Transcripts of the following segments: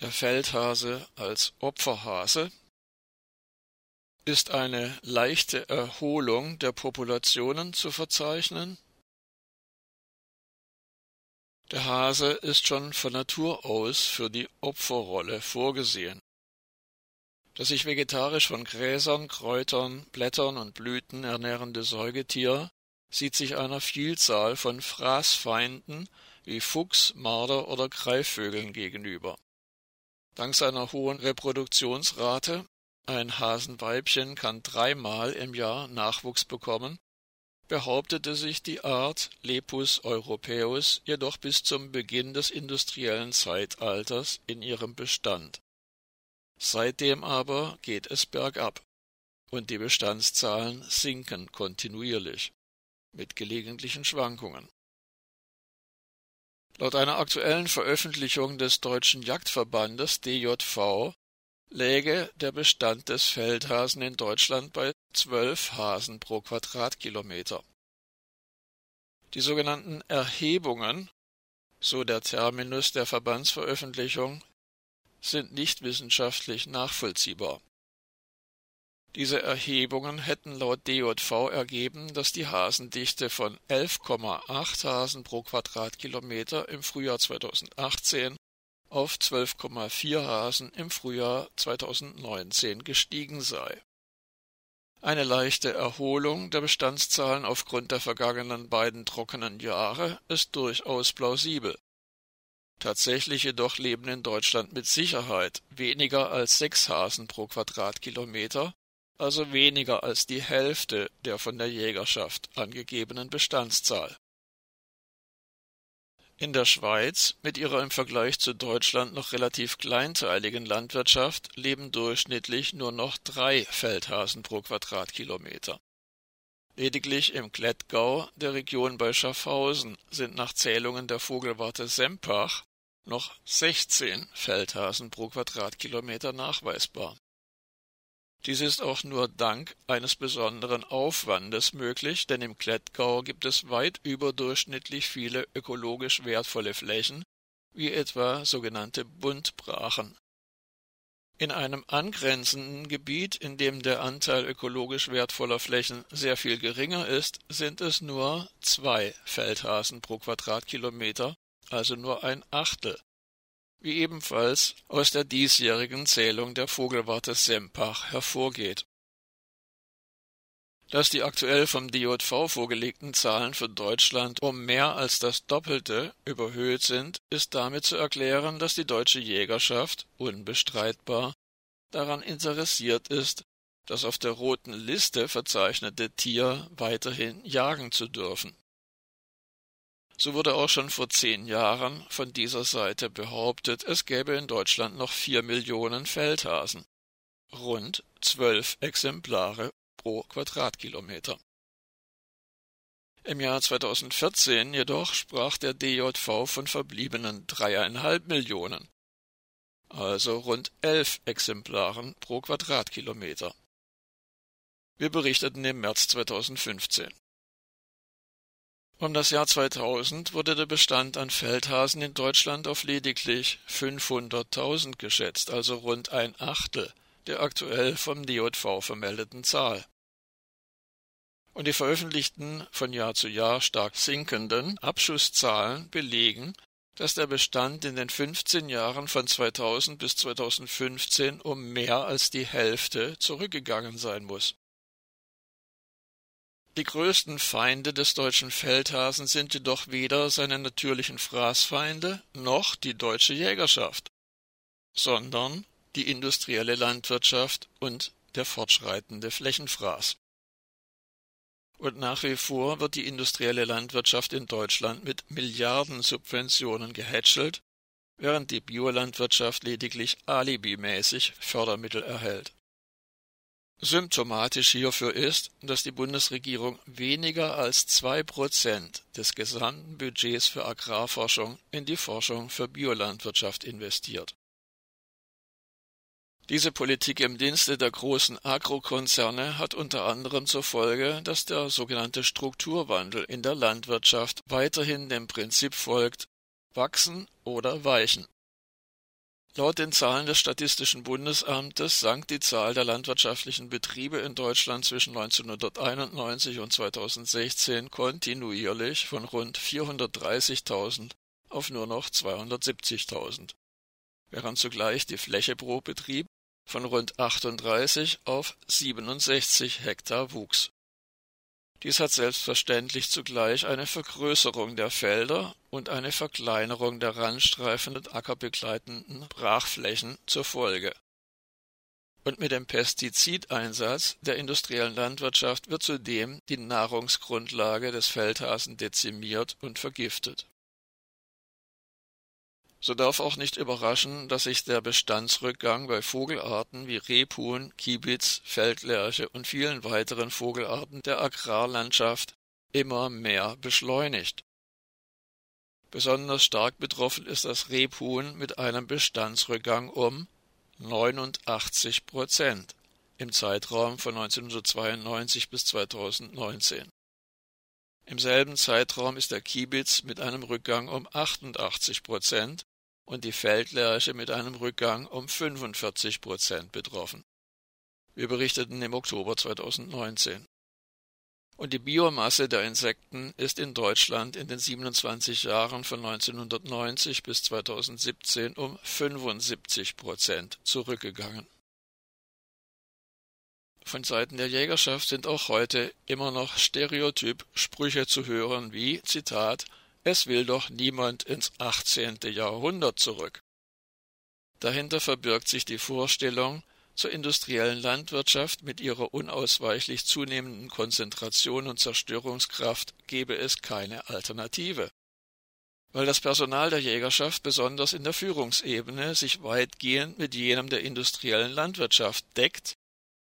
Der Feldhase als Opferhase ist eine leichte Erholung der Populationen zu verzeichnen. Der Hase ist schon von Natur aus für die Opferrolle vorgesehen. Das sich vegetarisch von Gräsern, Kräutern, Blättern und Blüten ernährende Säugetier sieht sich einer Vielzahl von Fraßfeinden wie Fuchs, Marder oder Greifvögeln gegenüber. Dank seiner hohen Reproduktionsrate ein Hasenweibchen kann dreimal im Jahr Nachwuchs bekommen, behauptete sich die Art Lepus europaeus jedoch bis zum Beginn des industriellen Zeitalters in ihrem Bestand. Seitdem aber geht es bergab und die Bestandszahlen sinken kontinuierlich mit gelegentlichen Schwankungen. Laut einer aktuellen Veröffentlichung des Deutschen Jagdverbandes DJV läge der Bestand des Feldhasen in Deutschland bei zwölf Hasen pro Quadratkilometer. Die sogenannten Erhebungen, so der Terminus der Verbandsveröffentlichung, sind nicht wissenschaftlich nachvollziehbar. Diese Erhebungen hätten laut DJV ergeben, dass die Hasendichte von 11,8 Hasen pro Quadratkilometer im Frühjahr 2018 auf 12,4 Hasen im Frühjahr 2019 gestiegen sei. Eine leichte Erholung der Bestandszahlen aufgrund der vergangenen beiden trockenen Jahre ist durchaus plausibel. Tatsächlich jedoch leben in Deutschland mit Sicherheit weniger als sechs Hasen pro Quadratkilometer also weniger als die Hälfte der von der Jägerschaft angegebenen Bestandszahl. In der Schweiz, mit ihrer im Vergleich zu Deutschland noch relativ kleinteiligen Landwirtschaft, leben durchschnittlich nur noch drei Feldhasen pro Quadratkilometer. Lediglich im Klettgau, der Region bei Schaffhausen, sind nach Zählungen der Vogelwarte Sempach noch 16 Feldhasen pro Quadratkilometer nachweisbar dies ist auch nur dank eines besonderen Aufwandes möglich, denn im Klettgau gibt es weit überdurchschnittlich viele ökologisch wertvolle Flächen, wie etwa sogenannte Buntbrachen. In einem angrenzenden Gebiet, in dem der Anteil ökologisch wertvoller Flächen sehr viel geringer ist, sind es nur zwei Feldhasen pro Quadratkilometer, also nur ein Achtel wie ebenfalls aus der diesjährigen Zählung der Vogelwarte Sempach hervorgeht. Dass die aktuell vom DJV vorgelegten Zahlen für Deutschland um mehr als das Doppelte überhöht sind, ist damit zu erklären, dass die deutsche Jägerschaft unbestreitbar daran interessiert ist, das auf der roten Liste verzeichnete Tier weiterhin jagen zu dürfen. So wurde auch schon vor zehn Jahren von dieser Seite behauptet, es gäbe in Deutschland noch vier Millionen Feldhasen. Rund zwölf Exemplare pro Quadratkilometer. Im Jahr 2014 jedoch sprach der DJV von verbliebenen dreieinhalb Millionen, also rund elf Exemplaren pro Quadratkilometer. Wir berichteten im März 2015. Um das Jahr 2000 wurde der Bestand an Feldhasen in Deutschland auf lediglich 500.000 geschätzt, also rund ein Achtel der aktuell vom DJV vermeldeten Zahl. Und die veröffentlichten von Jahr zu Jahr stark sinkenden Abschusszahlen belegen, dass der Bestand in den 15 Jahren von 2000 bis 2015 um mehr als die Hälfte zurückgegangen sein muss. Die größten Feinde des deutschen Feldhasen sind jedoch weder seine natürlichen Fraßfeinde noch die deutsche Jägerschaft, sondern die industrielle Landwirtschaft und der fortschreitende Flächenfraß. Und nach wie vor wird die industrielle Landwirtschaft in Deutschland mit Milliardensubventionen gehätschelt, während die Biolandwirtschaft lediglich alibimäßig Fördermittel erhält. Symptomatisch hierfür ist, dass die Bundesregierung weniger als zwei Prozent des gesamten Budgets für Agrarforschung in die Forschung für Biolandwirtschaft investiert. Diese Politik im Dienste der großen Agrokonzerne hat unter anderem zur Folge, dass der sogenannte Strukturwandel in der Landwirtschaft weiterhin dem Prinzip folgt wachsen oder weichen. Laut den Zahlen des Statistischen Bundesamtes sank die Zahl der landwirtschaftlichen Betriebe in Deutschland zwischen 1991 und 2016 kontinuierlich von rund 430.000 auf nur noch 270.000, während zugleich die Fläche pro Betrieb von rund 38 auf 67 Hektar wuchs. Dies hat selbstverständlich zugleich eine Vergrößerung der Felder und eine Verkleinerung der Randstreifen und ackerbegleitenden Brachflächen zur Folge. Und mit dem Pestizideinsatz der industriellen Landwirtschaft wird zudem die Nahrungsgrundlage des Feldhasen dezimiert und vergiftet so darf auch nicht überraschen, dass sich der Bestandsrückgang bei Vogelarten wie Rebhuhn, Kiebitz, Feldlerche und vielen weiteren Vogelarten der Agrarlandschaft immer mehr beschleunigt. Besonders stark betroffen ist das Rebhuhn mit einem Bestandsrückgang um 89 Prozent im Zeitraum von 1992 bis 2019. Im selben Zeitraum ist der Kiebitz mit einem Rückgang um 88 Prozent und die Feldlerche mit einem Rückgang um 45 Prozent betroffen. Wir berichteten im Oktober 2019. Und die Biomasse der Insekten ist in Deutschland in den 27 Jahren von 1990 bis 2017 um 75 Prozent zurückgegangen. Von Seiten der Jägerschaft sind auch heute immer noch stereotyp Sprüche zu hören wie Zitat es will doch niemand ins 18. Jahrhundert zurück. Dahinter verbirgt sich die Vorstellung, zur industriellen Landwirtschaft mit ihrer unausweichlich zunehmenden Konzentration und Zerstörungskraft gebe es keine Alternative. Weil das Personal der Jägerschaft besonders in der Führungsebene sich weitgehend mit jenem der industriellen Landwirtschaft deckt,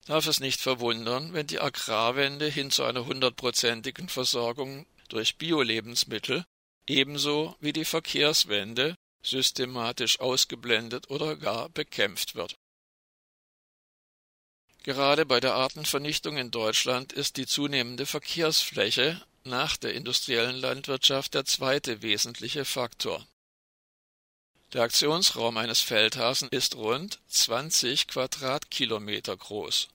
darf es nicht verwundern, wenn die Agrarwende hin zu einer hundertprozentigen Versorgung durch Biolebensmittel ebenso wie die Verkehrswende systematisch ausgeblendet oder gar bekämpft wird. Gerade bei der Artenvernichtung in Deutschland ist die zunehmende Verkehrsfläche nach der industriellen Landwirtschaft der zweite wesentliche Faktor. Der Aktionsraum eines Feldhasen ist rund 20 Quadratkilometer groß.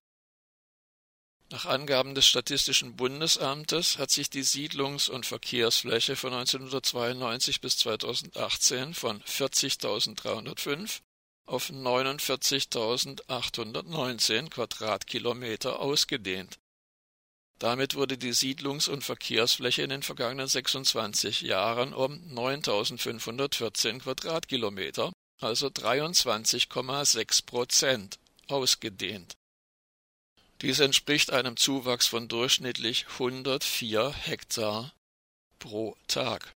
Nach Angaben des Statistischen Bundesamtes hat sich die Siedlungs- und Verkehrsfläche von 1992 bis 2018 von 40.305 auf 49.819 Quadratkilometer ausgedehnt. Damit wurde die Siedlungs- und Verkehrsfläche in den vergangenen 26 Jahren um 9.514 Quadratkilometer, also 23,6 Prozent, ausgedehnt dies entspricht einem Zuwachs von durchschnittlich 104 Hektar pro Tag.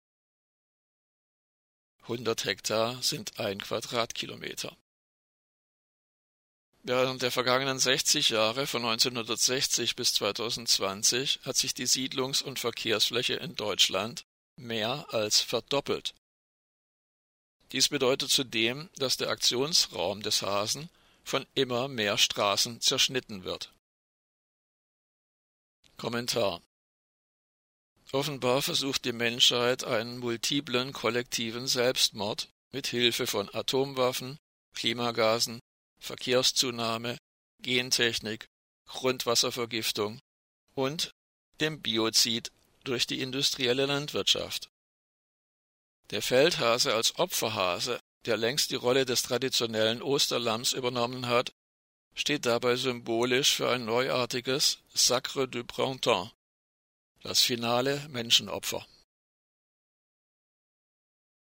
100 Hektar sind ein Quadratkilometer. Während der vergangenen 60 Jahre von 1960 bis 2020 hat sich die Siedlungs- und Verkehrsfläche in Deutschland mehr als verdoppelt. Dies bedeutet zudem, dass der Aktionsraum des Hasen von immer mehr Straßen zerschnitten wird. Kommentar Offenbar versucht die Menschheit einen multiplen kollektiven Selbstmord mit Hilfe von Atomwaffen, Klimagasen, Verkehrszunahme, Gentechnik, Grundwasservergiftung und dem Biozid durch die industrielle Landwirtschaft. Der Feldhase als Opferhase, der längst die Rolle des traditionellen Osterlamms übernommen hat, steht dabei symbolisch für ein neuartiges Sacre du Printemps, das finale Menschenopfer